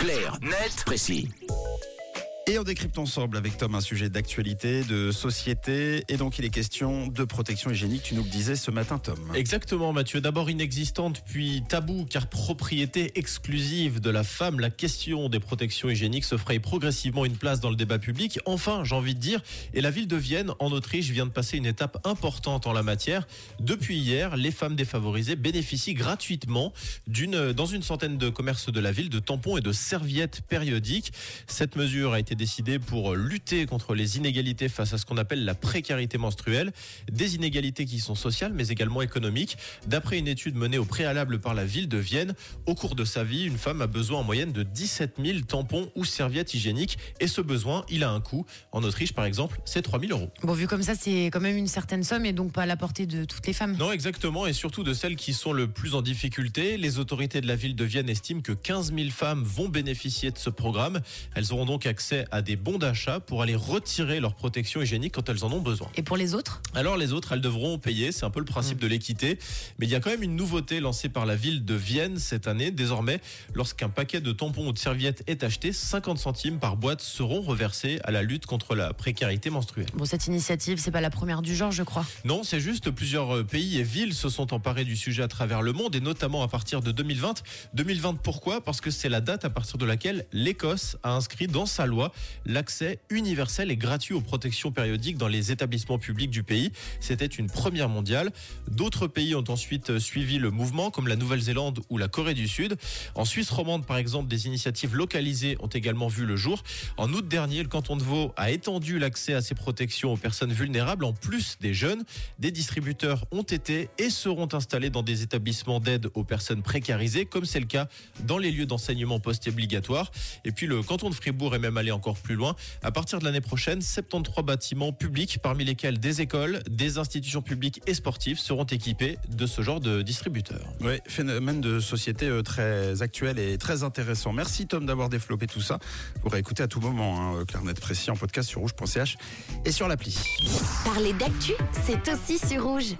Clair, net, précis. Et on décrypte ensemble avec Tom un sujet d'actualité, de société. Et donc, il est question de protection hygiénique. Tu nous le disais ce matin, Tom. Exactement, Mathieu. D'abord inexistante, puis tabou, car propriété exclusive de la femme. La question des protections hygiéniques se fraye progressivement une place dans le débat public. Enfin, j'ai envie de dire, et la ville de Vienne, en Autriche, vient de passer une étape importante en la matière. Depuis hier, les femmes défavorisées bénéficient gratuitement d'une, dans une centaine de commerces de la ville de tampons et de serviettes périodiques. Cette mesure a été décidé pour lutter contre les inégalités face à ce qu'on appelle la précarité menstruelle, des inégalités qui sont sociales mais également économiques. D'après une étude menée au préalable par la ville de Vienne, au cours de sa vie, une femme a besoin en moyenne de 17 000 tampons ou serviettes hygiéniques et ce besoin, il a un coût. En Autriche, par exemple, c'est 3 000 euros. Bon, vu comme ça, c'est quand même une certaine somme et donc pas à la portée de toutes les femmes. Non, exactement, et surtout de celles qui sont le plus en difficulté. Les autorités de la ville de Vienne estiment que 15 000 femmes vont bénéficier de ce programme. Elles auront donc accès à des bons d'achat pour aller retirer leur protection hygiénique quand elles en ont besoin. Et pour les autres? Alors les autres, elles devront payer, c'est un peu le principe mmh. de l'équité, mais il y a quand même une nouveauté lancée par la ville de Vienne cette année. Désormais, lorsqu'un paquet de tampons ou de serviettes est acheté, 50 centimes par boîte seront reversés à la lutte contre la précarité menstruelle. Bon, cette initiative, c'est pas la première du genre, je crois. Non, c'est juste plusieurs euh, pays et villes se sont emparés du sujet à travers le monde et notamment à partir de 2020. 2020 pourquoi? Parce que c'est la date à partir de laquelle l'Écosse a inscrit dans sa loi l'accès universel et gratuit aux protections périodiques dans les établissements publics du pays. C'était une première mondiale. D'autres pays ont ensuite suivi le mouvement, comme la Nouvelle-Zélande ou la Corée du Sud. En Suisse romande, par exemple, des initiatives localisées ont également vu le jour. En août dernier, le canton de Vaud a étendu l'accès à ces protections aux personnes vulnérables, en plus des jeunes. Des distributeurs ont été et seront installés dans des établissements d'aide aux personnes précarisées, comme c'est le cas dans les lieux d'enseignement post-obligatoire. Et puis le canton de Fribourg est même allé encore plus loin. À partir de l'année prochaine, 73 bâtiments publics, parmi lesquels des écoles, des institutions publiques et sportives, seront équipés de ce genre de distributeurs. Oui, phénomène de société euh, très actuel et très intéressant. Merci Tom d'avoir développé tout ça. Vous pourrez écouter à tout moment, hein, Clarnet Précis en podcast sur rouge.ch et sur l'appli. Parler d'actu, c'est aussi sur rouge.